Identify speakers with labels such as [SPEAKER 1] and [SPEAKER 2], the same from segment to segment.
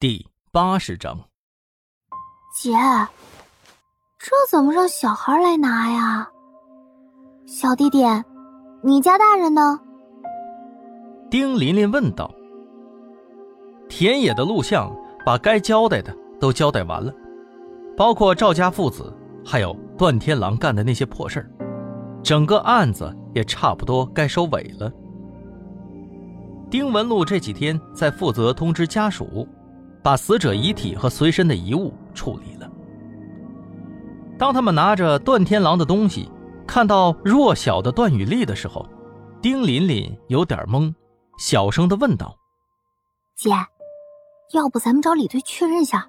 [SPEAKER 1] 第八十章，
[SPEAKER 2] 姐，这怎么让小孩来拿呀？小弟弟，你家大人呢？
[SPEAKER 1] 丁琳琳问道。田野的录像把该交代的都交代完了，包括赵家父子，还有段天狼干的那些破事儿，整个案子也差不多该收尾了。丁文璐这几天在负责通知家属。把死者遗体和随身的遗物处理了。当他们拿着段天狼的东西，看到弱小的段雨丽的时候，丁琳琳有点懵，小声的问道：“
[SPEAKER 2] 姐，要不咱们找李队确认下？”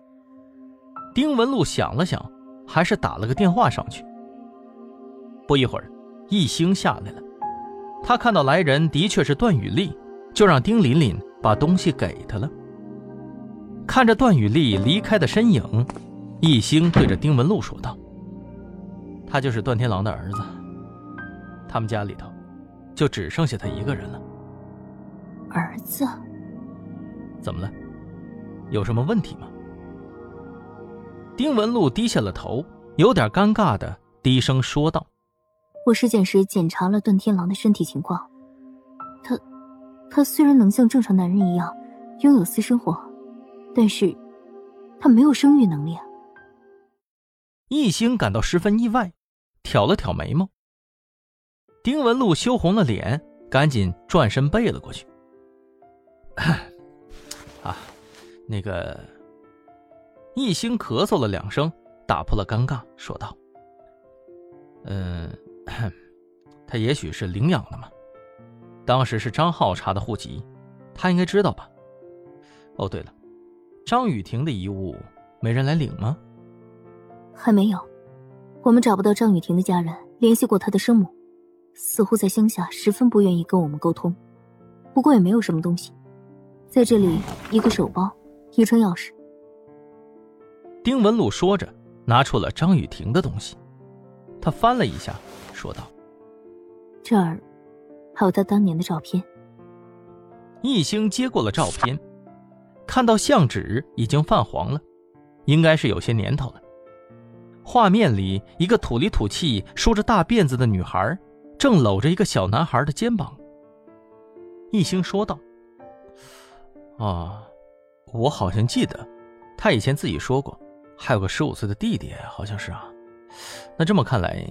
[SPEAKER 1] 丁文璐想了想，还是打了个电话上去。不一会儿，一星下来了，他看到来人的确是段雨丽，就让丁琳琳把东西给他了。看着段雨丽离开的身影，一星对着丁文璐说道：“他就是段天狼的儿子。他们家里头，就只剩下他一个人了。
[SPEAKER 2] 儿子？
[SPEAKER 1] 怎么了？有什么问题吗？”丁文璐低下了头，有点尴尬的低声说道：“
[SPEAKER 2] 我尸检时检查了段天狼的身体情况，他，他虽然能像正常男人一样拥有私生活。”但是，他没有生育能力。
[SPEAKER 1] 啊。一星感到十分意外，挑了挑眉毛。丁文璐羞红了脸，赶紧转身背了过去。啊，那个，一星咳嗽了两声，打破了尴尬，说道：“嗯，他也许是领养的嘛。当时是张浩查的户籍，他应该知道吧？哦，对了。”张雨婷的遗物没人来领吗？
[SPEAKER 2] 还没有，我们找不到张雨婷的家人，联系过她的生母，似乎在乡下十分不愿意跟我们沟通。不过也没有什么东西，在这里一个手包，一串钥匙。
[SPEAKER 1] 丁文璐说着，拿出了张雨婷的东西，他翻了一下，说道：“
[SPEAKER 2] 这儿还有她当年的照片。”
[SPEAKER 1] 易星接过了照片。看到相纸已经泛黄了，应该是有些年头了。画面里，一个土里土气、梳着大辫子的女孩，正搂着一个小男孩的肩膀。一星说道：“啊，我好像记得，他以前自己说过，还有个十五岁的弟弟，好像是啊。那这么看来，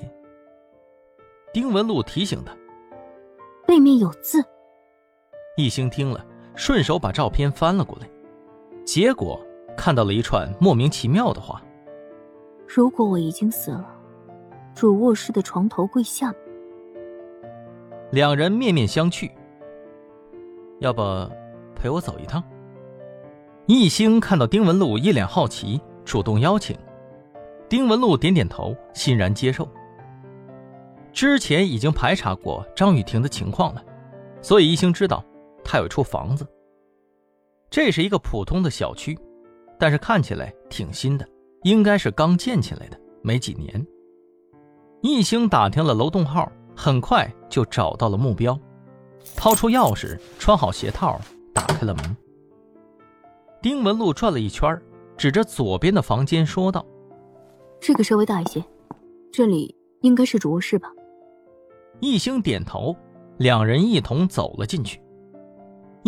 [SPEAKER 1] 丁文璐提醒他，
[SPEAKER 2] 背面有字。”
[SPEAKER 1] 一星听了，顺手把照片翻了过来。结果看到了一串莫名其妙的话：“
[SPEAKER 2] 如果我已经死了，主卧室的床头柜下。”
[SPEAKER 1] 两人面面相觑。要不陪我走一趟？一星看到丁文璐一脸好奇，主动邀请。丁文璐点点头，欣然接受。之前已经排查过张雨婷的情况了，所以一星知道她有一处房子。这是一个普通的小区，但是看起来挺新的，应该是刚建起来的，没几年。一星打听了楼栋号，很快就找到了目标，掏出钥匙，穿好鞋套，打开了门。丁文璐转了一圈，指着左边的房间说道：“
[SPEAKER 2] 这个稍微大一些，这里应该是主卧室吧？”
[SPEAKER 1] 一星点头，两人一同走了进去。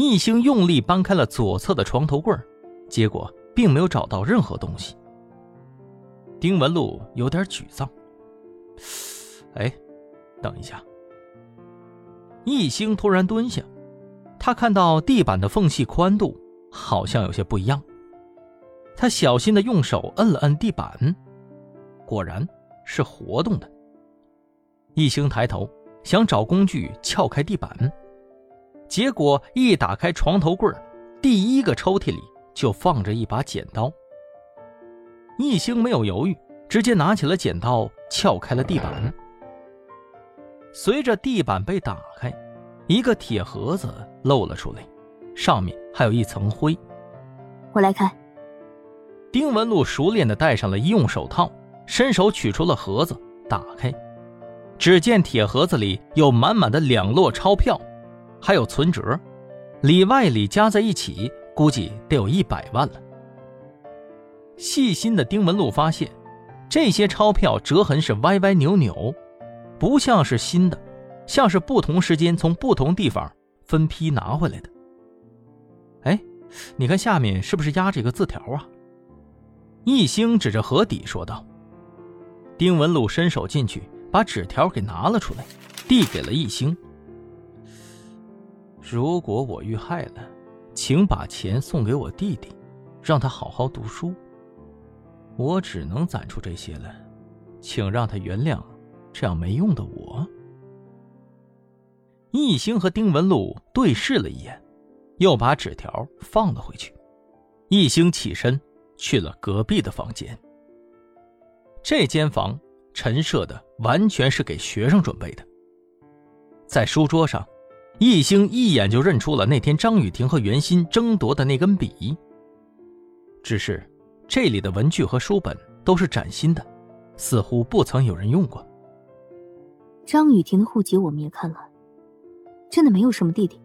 [SPEAKER 1] 易星用力搬开了左侧的床头柜结果并没有找到任何东西。丁文璐有点沮丧。哎，等一下！易星突然蹲下，他看到地板的缝隙宽度好像有些不一样。他小心的用手摁了摁地板，果然是活动的。一星抬头想找工具撬开地板。结果一打开床头柜第一个抽屉里就放着一把剪刀。易星没有犹豫，直接拿起了剪刀，撬开了地板。随着地板被打开，一个铁盒子露了出来，上面还有一层灰。
[SPEAKER 2] 我来开。
[SPEAKER 1] 丁文璐熟练地戴上了医用手套，伸手取出了盒子，打开，只见铁盒子里有满满的两摞钞票。还有存折，里外里加在一起，估计得有一百万了。细心的丁文璐发现，这些钞票折痕是歪歪扭扭，不像是新的，像是不同时间从不同地方分批拿回来的。哎，你看下面是不是压着一个字条啊？一星指着盒底说道。丁文璐伸手进去，把纸条给拿了出来，递给了一星。如果我遇害了，请把钱送给我弟弟，让他好好读书。我只能攒出这些了，请让他原谅这样没用的我。易星和丁文璐对视了一眼，又把纸条放了回去。易星起身去了隔壁的房间。这间房陈设的完全是给学生准备的。在书桌上，易星一眼就认出了那天张雨婷和袁心争夺的那根笔。只是。这里的文具和书本都是崭新的，似乎不曾有人用过。
[SPEAKER 2] 张雨婷的户籍我们也看了，真的没有什么弟弟。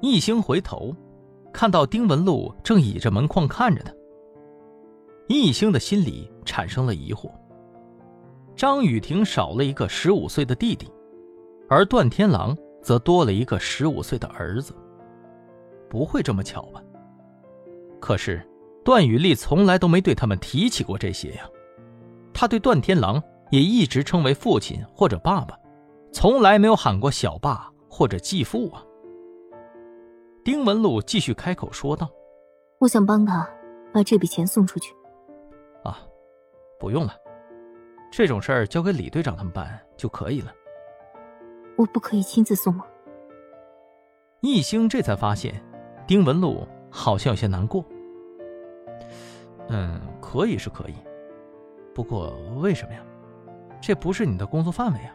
[SPEAKER 1] 一星回头，看到丁文璐正倚着门框看着他，一星的心里产生了疑惑：张雨婷少了一个十五岁的弟弟，而段天狼则多了一个十五岁的儿子，不会这么巧吧？可是。段雨丽从来都没对他们提起过这些呀，他对段天狼也一直称为父亲或者爸爸，从来没有喊过小爸或者继父啊。丁文璐继续开口说道：“
[SPEAKER 2] 我想帮他把这笔钱送出去。”
[SPEAKER 1] 啊，不用了，这种事儿交给李队长他们办就可以了。
[SPEAKER 2] 我不可以亲自送吗？
[SPEAKER 1] 易星这才发现，丁文璐好像有些难过。嗯，可以是可以，不过为什么呀？这不是你的工作范围啊。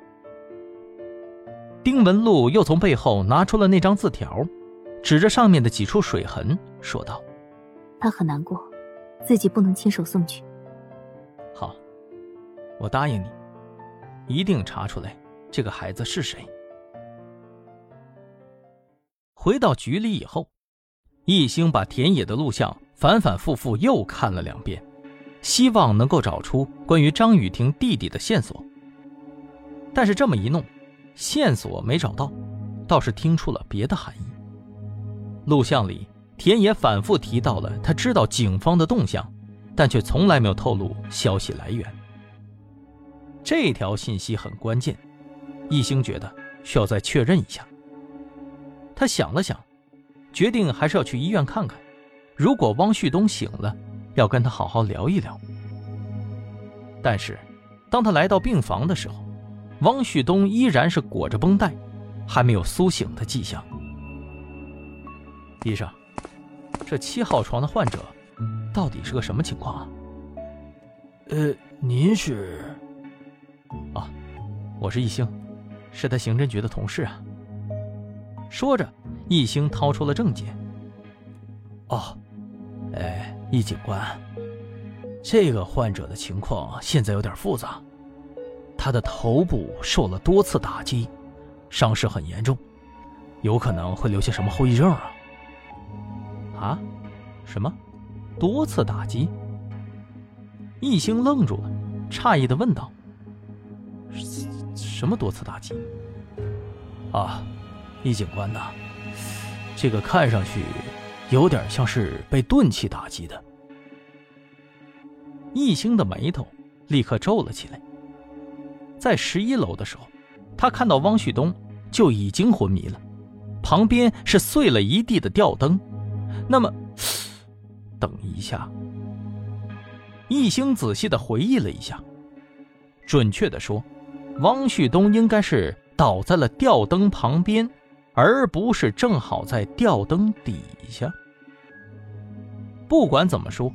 [SPEAKER 1] 丁文璐又从背后拿出了那张字条，指着上面的几处水痕，说道：“
[SPEAKER 2] 他很难过，自己不能亲手送去。
[SPEAKER 1] 好，我答应你，一定查出来这个孩子是谁。”回到局里以后，一星把田野的录像。反反复复又看了两遍，希望能够找出关于张雨婷弟弟的线索。但是这么一弄，线索没找到，倒是听出了别的含义。录像里，田野反复提到了他知道警方的动向，但却从来没有透露消息来源。这条信息很关键，一星觉得需要再确认一下。他想了想，决定还是要去医院看看。如果汪旭东醒了，要跟他好好聊一聊。但是，当他来到病房的时候，汪旭东依然是裹着绷带，还没有苏醒的迹象。医生，这七号床的患者到底是个什么情况啊？
[SPEAKER 3] 呃，您是？
[SPEAKER 1] 啊，我是易星，是他刑侦局的同事啊。说着，易星掏出了证件。
[SPEAKER 3] 哦。哎，易警官，这个患者的情况现在有点复杂，他的头部受了多次打击，伤势很严重，有可能会留下什么后遗症啊？
[SPEAKER 1] 啊？什么？多次打击？易星愣住了，诧异的问道：“什么多次打击？”
[SPEAKER 3] 啊，易警官呐，这个看上去……有点像是被钝器打击的。
[SPEAKER 1] 易星的眉头立刻皱了起来。在十一楼的时候，他看到汪旭东就已经昏迷了，旁边是碎了一地的吊灯。那么，等一下，易星仔细的回忆了一下，准确的说，汪旭东应该是倒在了吊灯旁边。而不是正好在吊灯底下。不管怎么说，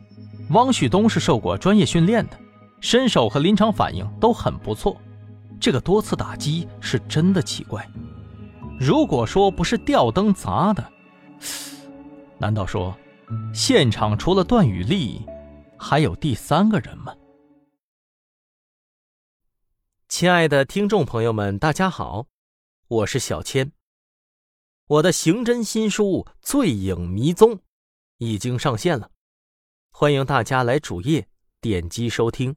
[SPEAKER 1] 汪旭东是受过专业训练的，身手和临场反应都很不错。这个多次打击是真的奇怪。如果说不是吊灯砸的，难道说现场除了段雨丽，还有第三个人吗？
[SPEAKER 4] 亲爱的听众朋友们，大家好，我是小千。我的刑侦新书《醉影迷踪》已经上线了，
[SPEAKER 1] 欢迎大家来主页点击收听。